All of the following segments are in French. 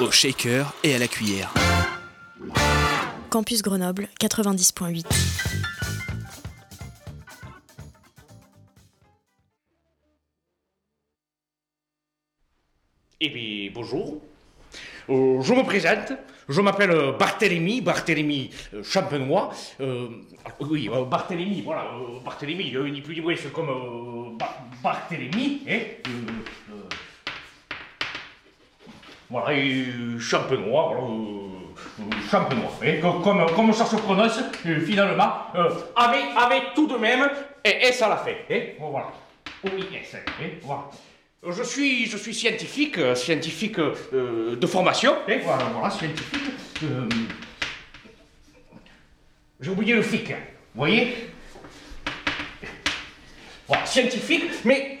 Au shaker et à la cuillère. Campus Grenoble 90.8. Eh bien, bonjour. Euh, je me présente. Je m'appelle Barthélemy, Barthélemy euh, Champenois. Euh, oui, euh, Barthélemy, voilà, euh, Barthélemy, euh, ni plus ni moins, c'est comme euh, Ba- Barthélemy, hein. Voilà, et Champenois, voilà, euh, euh, Champenois, co- comme, comme ça se prononce, euh, finalement, avec, tout de même, et à la fin, hein, voilà. O-I-S, hein, voilà. Je suis, je suis scientifique, scientifique de formation. hein, voilà, voilà, scientifique. J'ai oublié le flic, hein, vous voyez? Voilà, scientifique, mais,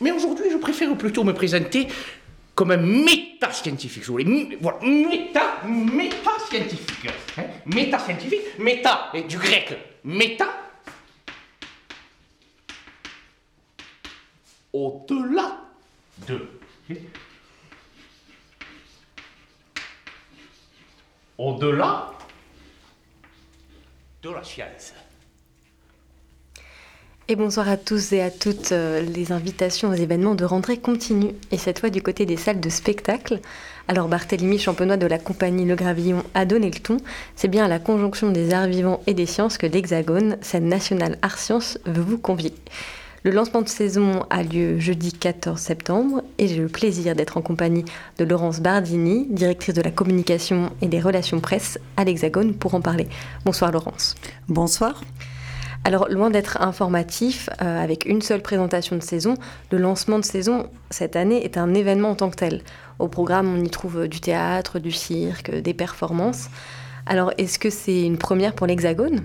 mais aujourd'hui, je préfère plutôt me présenter comme un méta-scientifique. Je voulais, voilà, méta, méta-scientifique. hein, méta-scientifique, méta, et du grec, méta, au-delà de. Au-delà de la science. Bonsoir à tous et à toutes. euh, Les invitations aux événements de rentrée continuent, et cette fois du côté des salles de spectacle. Alors Barthélemy Champenois de la compagnie Le Gravillon a donné le ton. C'est bien la conjonction des arts vivants et des sciences que l'Hexagone, scène nationale art sciences, veut vous convier. Le lancement de saison a lieu jeudi 14 septembre et j'ai le plaisir d'être en compagnie de Laurence Bardini, directrice de la communication et des relations presse à l'Hexagone pour en parler. Bonsoir Laurence. Bonsoir. Alors, loin d'être informatif, euh, avec une seule présentation de saison, le lancement de saison cette année est un événement en tant que tel. Au programme, on y trouve du théâtre, du cirque, des performances. Alors, est-ce que c'est une première pour l'Hexagone?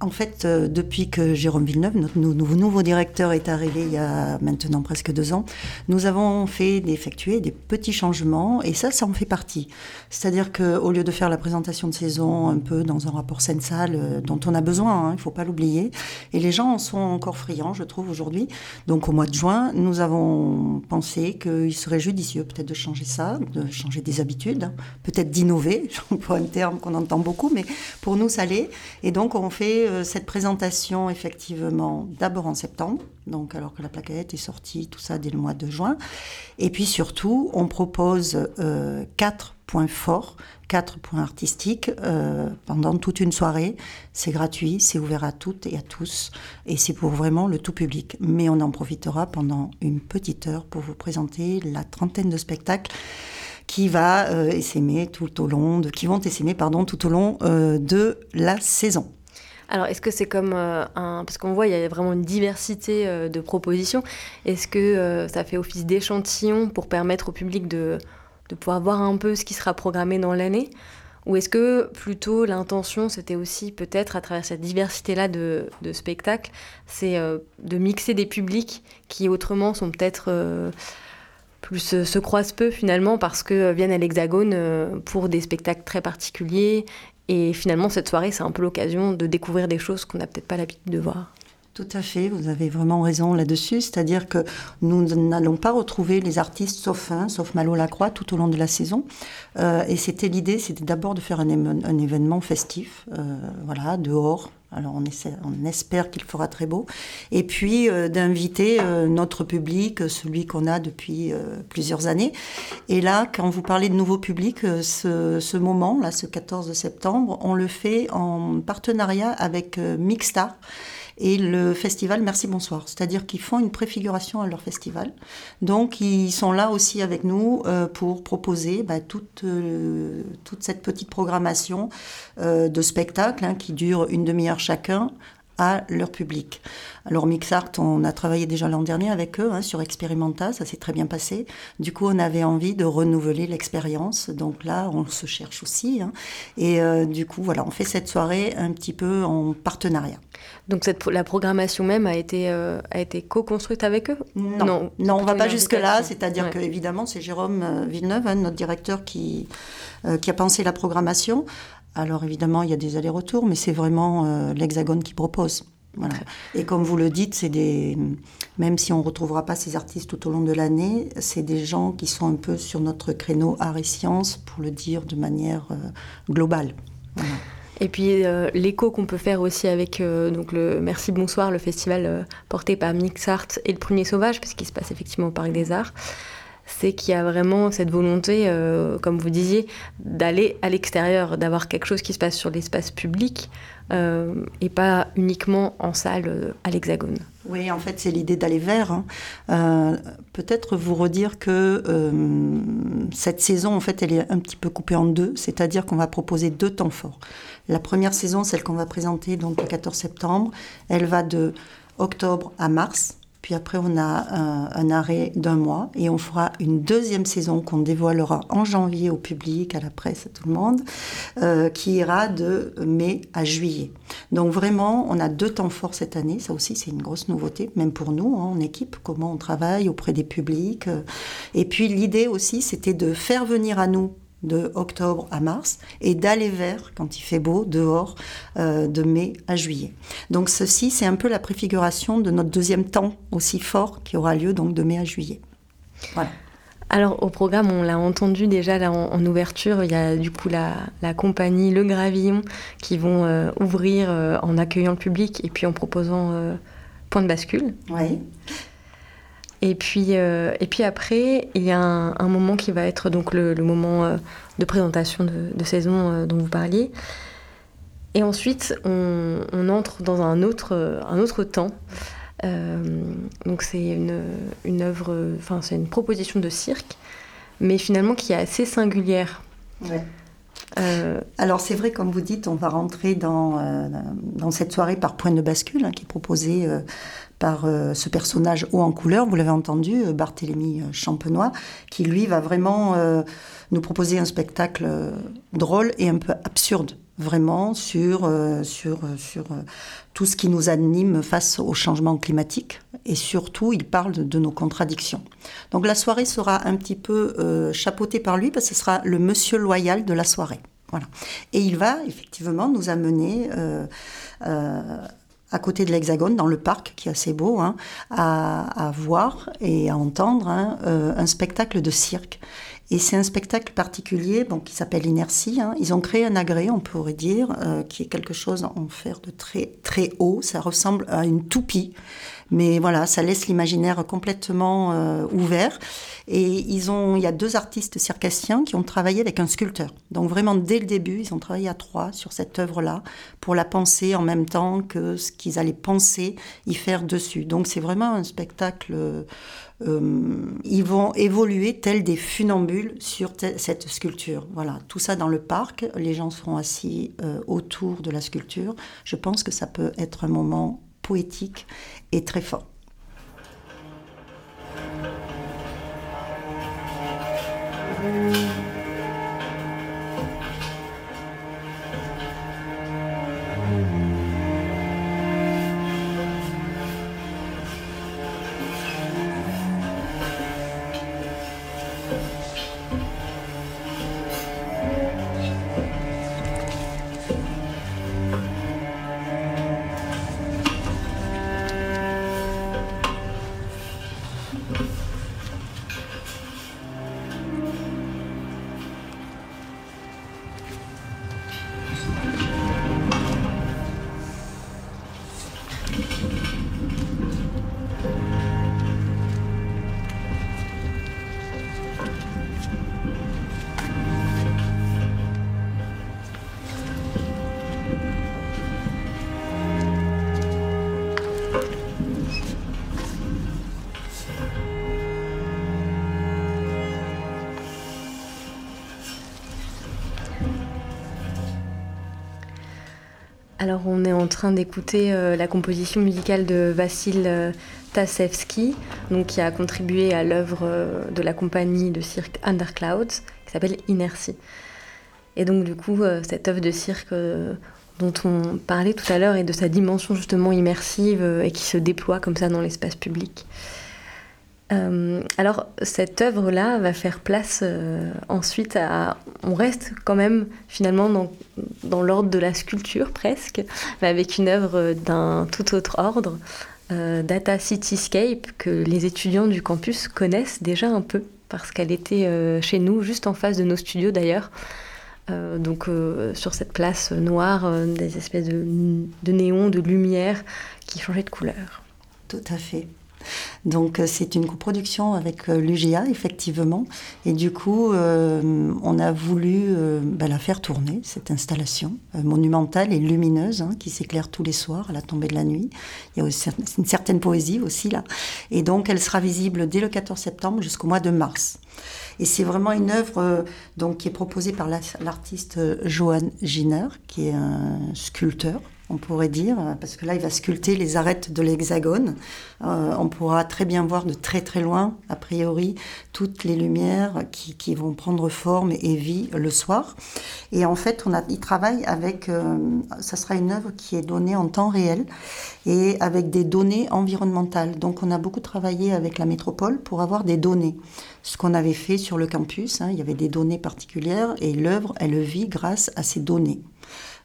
En fait, euh, depuis que Jérôme Villeneuve, notre nou- nouveau, directeur, est arrivé il y a maintenant presque deux ans, nous avons fait effectuer des petits changements et ça, ça en fait partie. C'est-à-dire qu'au lieu de faire la présentation de saison un peu dans un rapport scène-salle euh, dont on a besoin, hein, il ne faut pas l'oublier, et les gens en sont encore friands, je trouve, aujourd'hui. Donc au mois de juin, nous avons pensé qu'il serait judicieux peut-être de changer ça, de changer des habitudes, hein, peut-être d'innover, pour un terme qu'on entend beaucoup, mais pour nous, ça l'est. Et donc, on fait euh, cette présentation, effectivement, d'abord en septembre, donc alors que la plaquette est sortie, tout ça, dès le mois de juin. Et puis surtout, on propose euh, quatre points forts, quatre points artistiques euh, pendant toute une soirée. C'est gratuit, c'est ouvert à toutes et à tous, et c'est pour vraiment le tout public. Mais on en profitera pendant une petite heure pour vous présenter la trentaine de spectacles qui va essaimer tout au long de, qui vont essaimer pardon tout au long de la saison. Alors, est-ce que c'est comme euh, un... Parce qu'on voit, il y a vraiment une diversité euh, de propositions. Est-ce que euh, ça fait office d'échantillon pour permettre au public de, de pouvoir voir un peu ce qui sera programmé dans l'année? Ou est-ce que plutôt l'intention, c'était aussi peut-être à travers cette diversité-là de, de spectacles, c'est de mixer des publics qui autrement sont peut-être... plus se croisent peu finalement parce que viennent à l'Hexagone pour des spectacles très particuliers et finalement, cette soirée, c'est un peu l'occasion de découvrir des choses qu'on n'a peut-être pas l'habitude de voir. Tout à fait, vous avez vraiment raison là-dessus. C'est-à-dire que nous n'allons pas retrouver les artistes sauf un, sauf Malo Lacroix, tout au long de la saison. Euh, et c'était l'idée, c'était d'abord de faire un, événement festif, euh, voilà, dehors. Alors on, espère qu'il fera très beau. Et puis euh, d'inviter euh, notre public, celui qu'on a depuis euh, plusieurs années. Et là, quand vous parlez de nouveau public, ce, moment, là, ce 14 septembre, on le fait en partenariat avec Mixstar et le festival Merci Bonsoir. C'est-à-dire qu'ils font une préfiguration à leur festival. Donc ils sont là aussi avec nous euh, pour proposer bah, toute, euh, toute cette petite programmation euh, de spectacles hein, qui dure une demi-heure chacun à leur public. Alors Mixart, on a travaillé déjà l'an dernier avec eux hein, sur Experimenta, ça s'est très bien passé. Du coup, on avait envie de renouveler l'expérience, donc là, on se cherche aussi. Hein. Et euh, du coup, voilà, on fait cette soirée un petit peu en partenariat. Donc cette, la programmation même a été, euh, a été co-construite avec eux? Non, non, on ne va pas jusque-là, c'est-à-dire que évidemment c'est Jérôme euh, Villeneuve, hein, notre directeur, qui, qui a pensé la programmation. Alors évidemment, il y a des allers-retours, mais c'est vraiment l'Hexagone qui propose. Et comme vous le dites, c'est des, même si on ne retrouvera pas ces artistes tout au long de l'année, c'est des gens qui sont un peu sur notre créneau art et sciences, pour le dire de manière euh, globale. Et puis euh, l'écho qu'on peut faire aussi avec euh, donc le Merci Bonsoir, le festival porté par Mixart et le Premier Sauvage, puisqu'il se passe effectivement au Parc des Arts, c'est qu'il y a vraiment cette volonté, comme vous disiez, d'aller à l'extérieur, d'avoir quelque chose qui se passe sur l'espace public, euh, et pas uniquement en salle euh, à l'Hexagone. Oui, en fait, c'est l'idée d'aller vers. Hein. Euh, peut-être vous redire que cette saison, en fait, elle est un petit peu coupée en deux, c'est-à-dire qu'on va proposer deux temps forts. La première saison, celle qu'on va présenter donc le 14 septembre, elle va de octobre à mars. Puis après, on a un, arrêt d'un mois et on fera une deuxième saison qu'on dévoilera en janvier au public, à la presse, à tout le monde, euh, qui ira de mai à juillet. Donc vraiment, on a deux temps forts cette année. Ça aussi, c'est une grosse nouveauté, même pour nous, hein, en équipe, comment on travaille auprès des publics. Et puis l'idée aussi, c'était de faire venir à nous de octobre à mars et d'aller vers, quand il fait beau, dehors, euh, de mai à juillet. Donc ceci, c'est un peu la préfiguration de notre deuxième temps aussi fort qui aura lieu donc de mai à juillet. Voilà. Alors au programme, on l'a entendu déjà là, en, ouverture, il y a du coup la, compagnie Le Gravillon qui vont euh, ouvrir euh, en accueillant le public et puis en proposant point de bascule. Oui. Et puis, euh, et puis après, il y a un, moment qui va être donc le, moment euh, de présentation de, saison euh, dont vous parliez. Et ensuite, on, entre dans un autre, un autre temps. donc c'est une, une œuvre, enfin c'est une proposition de cirque, mais finalement qui est assez singulière. Ouais. Alors c'est vrai, comme vous dites, on va rentrer dans, dans cette soirée par point de bascule hein, qui est proposée par euh, ce personnage haut en couleur, vous l'avez entendu, euh, Barthélemy euh, Champenois, qui lui va vraiment nous proposer un spectacle drôle et un peu absurde, vraiment, sur, sur, sur tout ce qui nous anime face au changement climatique. Et surtout, il parle de, nos contradictions. Donc la soirée sera un petit peu chapeautée par lui, parce que ce sera le monsieur loyal de la soirée. Voilà. Et il va effectivement nous amener à côté de l'Hexagone, dans le parc, qui est assez beau, hein, à, voir et à entendre hein, euh, un spectacle de cirque. Et c'est un spectacle particulier qui s'appelle Inertie. Hein. Ils ont créé un agrès, on pourrait dire, euh, qui est quelque chose en fer de très, très haut. Ça ressemble à une toupie. Mais voilà, ça laisse l'imaginaire complètement euh, ouvert. Et ils ont, il y a deux artistes circassiens qui ont travaillé avec un sculpteur. Donc vraiment, dès le début, ils ont travaillé à trois sur cette œuvre-là pour la penser en même temps que ce qu'ils allaient penser y faire dessus. Donc c'est vraiment un spectacle. Euh, ils vont évoluer tels des funambules sur cette sculpture. Voilà, tout ça dans le parc. Les gens seront assis euh, autour de la sculpture. Je pense que ça peut être un moment poétique et très fort. Alors on est en train d'écouter euh, la composition musicale de Vassil euh, Tasevski, donc qui a contribué à l'œuvre euh, de la compagnie de cirque Underclouds, qui s'appelle Inertie. Et donc du coup, cette œuvre de cirque dont on parlait tout à l'heure et de sa dimension justement immersive et qui se déploie comme ça dans l'espace public. Euh, alors cette œuvre-là va faire place euh, ensuite à... On reste quand même finalement dans, dans l'ordre de la sculpture presque, mais avec une œuvre d'un tout autre ordre, euh, Data Cityscape, que les étudiants du campus connaissent déjà un peu, parce qu'elle était chez nous, juste en face de nos studios d'ailleurs. donc sur cette place noire, des espèces de, de néons, de lumière qui changeaient de couleur. Tout à fait. Donc euh, c'est une coproduction avec euh, l'UGA, effectivement. Et du coup, euh, on a voulu bah, la faire tourner, cette installation monumentale et lumineuse, hein, qui s'éclaire tous les soirs à la tombée de la nuit. Il y a aussi une certaine poésie aussi là. Et donc elle sera visible dès le 14 septembre jusqu'au mois de mars. Et c'est vraiment une œuvre donc, qui est proposée par l'artiste Johan Giner, qui est un sculpteur on pourrait dire, parce que là, il va sculpter les arêtes de l'hexagone. Euh, on pourra très bien voir de très très loin, a priori, toutes les lumières qui, vont prendre forme et vie le soir. Et en fait, il travaille avec, euh, ça sera une œuvre qui est donnée en temps réel et avec des données environnementales. Donc, on a beaucoup travaillé avec la métropole pour avoir des données. Ce qu'on avait fait sur le campus, hein, il y avait des données particulières et l'œuvre, elle vit grâce à ces données.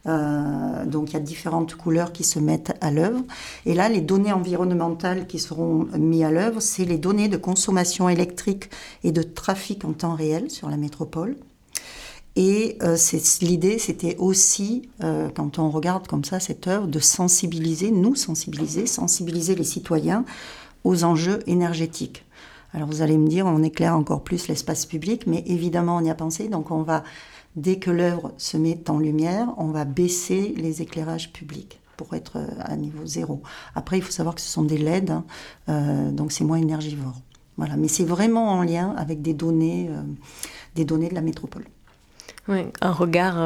Euh, donc il y a différentes couleurs qui se mettent à l'œuvre. Et là, les données environnementales qui seront mises à l'œuvre, c'est les données de consommation électrique et de trafic en temps réel sur la métropole. Et euh, l'idée, c'était aussi, euh, quand on regarde comme ça cette œuvre, de sensibiliser, nous sensibiliser, sensibiliser les citoyens aux enjeux énergétiques. Alors vous allez me dire, on éclaire encore plus l'espace public, mais évidemment on y a pensé, donc on va Dès que l'œuvre se met en lumière, on va baisser les éclairages publics pour être euh, à niveau zéro. Après, il faut savoir que ce sont des LED, hein, euh, donc c'est moins énergivore. Voilà, mais c'est vraiment en lien avec des données, euh, des données de la métropole. Oui, un regard,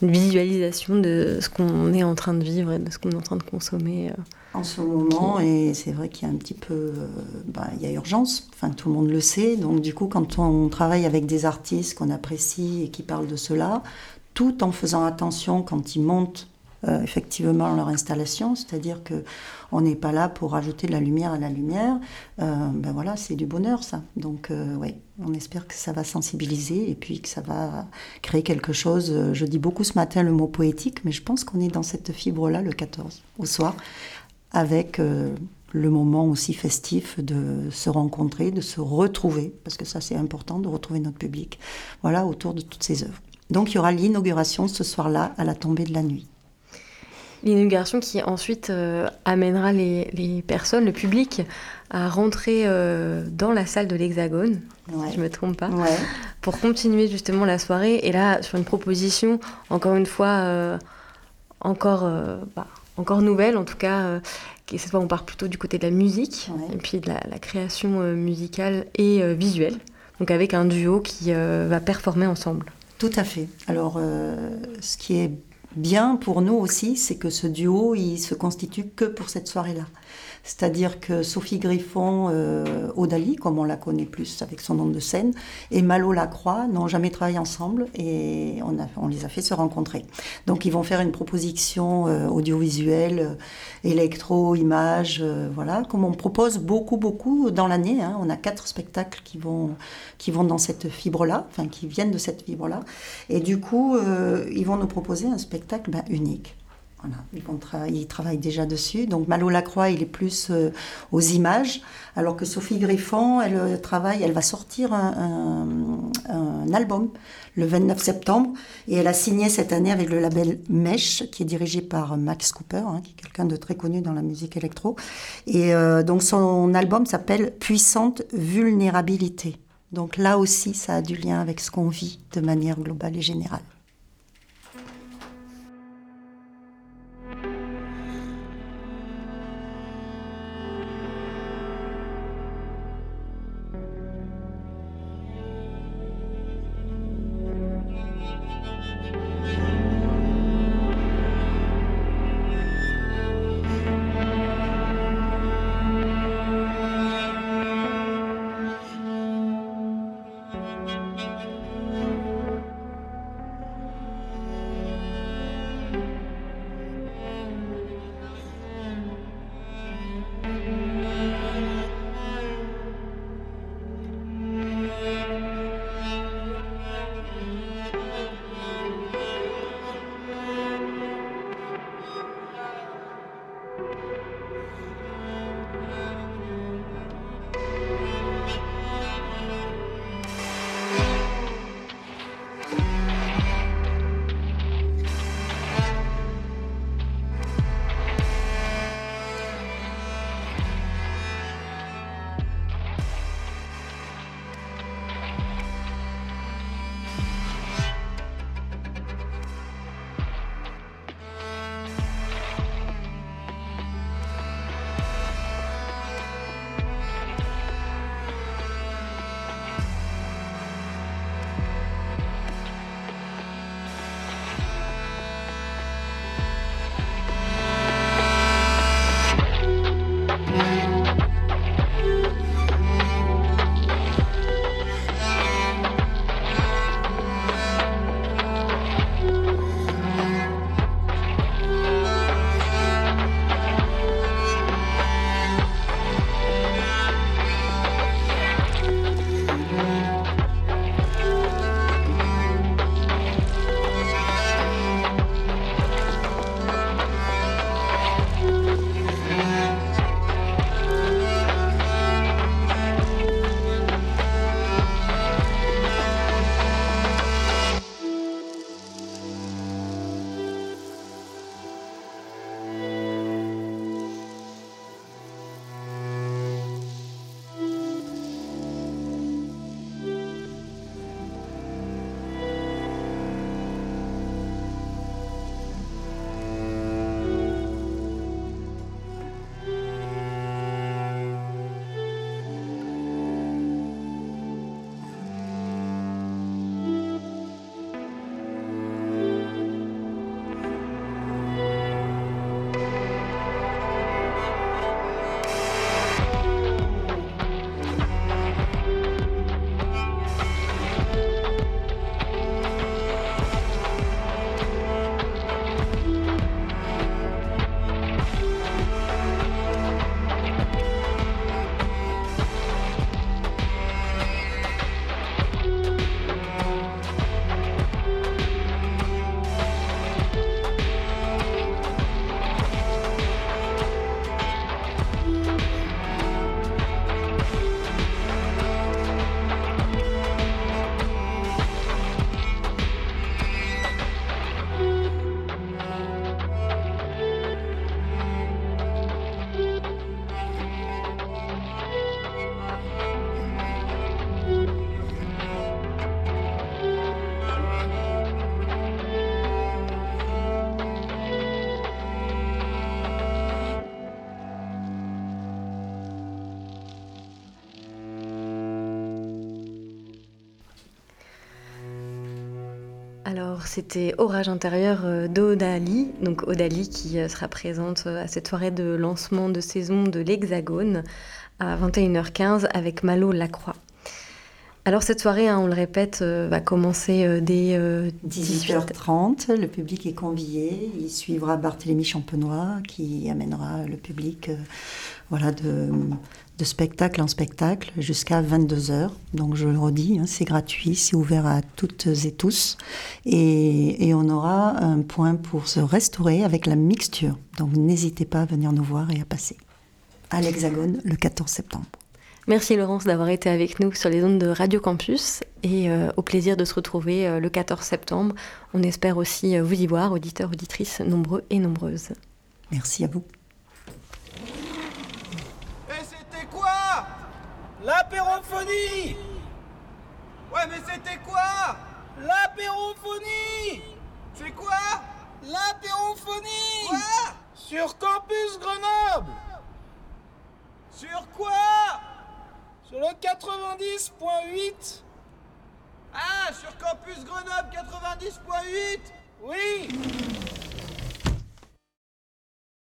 une visualisation de ce qu'on est en train de vivre et de ce qu'on est en train de consommer en ce moment et c'est vrai qu'il y a un petit peu euh, bah, il y a urgence enfin tout le monde le sait. Donc du coup quand on travaille avec des artistes qu'on apprécie et qui parlent de cela tout en faisant attention quand ils montent euh, effectivement leur installation c'est-à-dire que on n'est pas là pour ajouter de la lumière à la lumière euh, ben voilà c'est du bonheur ça. Donc oui on espère que ça va sensibiliser et puis que ça va créer quelque chose. Je dis beaucoup ce matin le mot poétique mais je pense qu'on est dans cette fibre là le 14 au soir avec euh, le moment aussi festif de se rencontrer, de se retrouver, parce que ça c'est important de retrouver notre public, voilà, autour de toutes ces œuvres. Donc il y aura l'inauguration ce soir-là à la tombée de la nuit. L'inauguration qui ensuite euh, amènera les, personnes, le public, à rentrer euh, dans la salle de l'Hexagone, si je ne me trompe pas, pour continuer justement la soirée. Et là, sur une proposition, encore une fois, encore... Bah, encore nouvelle, en tout cas. Euh, cette fois, on part plutôt du côté de la musique, et puis de la, création euh, musicale et euh, visuelle. Donc avec un duo qui va performer ensemble. Tout à fait. Alors, ce qui est bien pour nous aussi, c'est que ce duo, il se constitue que pour cette soirée-là. C'est-à-dire que Sophie Griffon, euh, Odali, comme on la connaît plus avec son nom de scène, et Malo Lacroix n'ont jamais travaillé ensemble et on, a, on, les a fait se rencontrer. Donc ils vont faire une proposition euh, audiovisuelle, euh, électro, image, euh, voilà, comme on propose beaucoup, beaucoup dans l'année. Hein. On a quatre spectacles qui vont, qui vont dans cette fibre-là, enfin qui viennent de cette fibre-là. Et du coup, ils vont nous proposer un spectacle ben, unique ils, travaillent déjà dessus. Donc Malo Lacroix, il est plus euh, aux images, alors que Sophie Griffon, elle euh, travaille, elle va sortir un, album le 29 septembre, et elle a signé cette année avec le label Mesh, qui est dirigé par Max Cooper, hein, qui est quelqu'un de très connu dans la musique électro. Et euh, donc son album s'appelle Puissante vulnérabilité. Donc là aussi, ça a du lien avec ce qu'on vit de manière globale et générale. Alors, c'était Orage intérieur euh, d'Odali, donc Odali qui euh, sera présente euh, à cette soirée de lancement de saison de l'Hexagone à 21h15 avec Malo Lacroix. Alors cette soirée, hein, on le répète, va commencer dès 18h30. Le public est convié. Il suivra Barthélemy Champenois qui amènera le public voilà, de, de spectacle en spectacle jusqu'à 22h. Donc je le redis, hein, c'est gratuit, c'est ouvert à toutes et tous. Et, et, on aura un point pour se restaurer avec la mixture. Donc n'hésitez pas à venir nous voir et à passer à l'Hexagone le 14 septembre. Merci Laurence d'avoir été avec nous sur les ondes de Radio Campus. Et euh, au plaisir de se retrouver euh, le 14 septembre. On espère aussi euh, vous y voir, auditeurs, auditrices nombreux et nombreuses. Merci à vous. L'apérophonie Ouais, mais c'était quoi? L'apérophonie C'est quoi? L'apérophonie Quoi? Sur Campus Grenoble! Sur quoi? Sur le 90.8 Ah, sur Campus Grenoble 90.8 Oui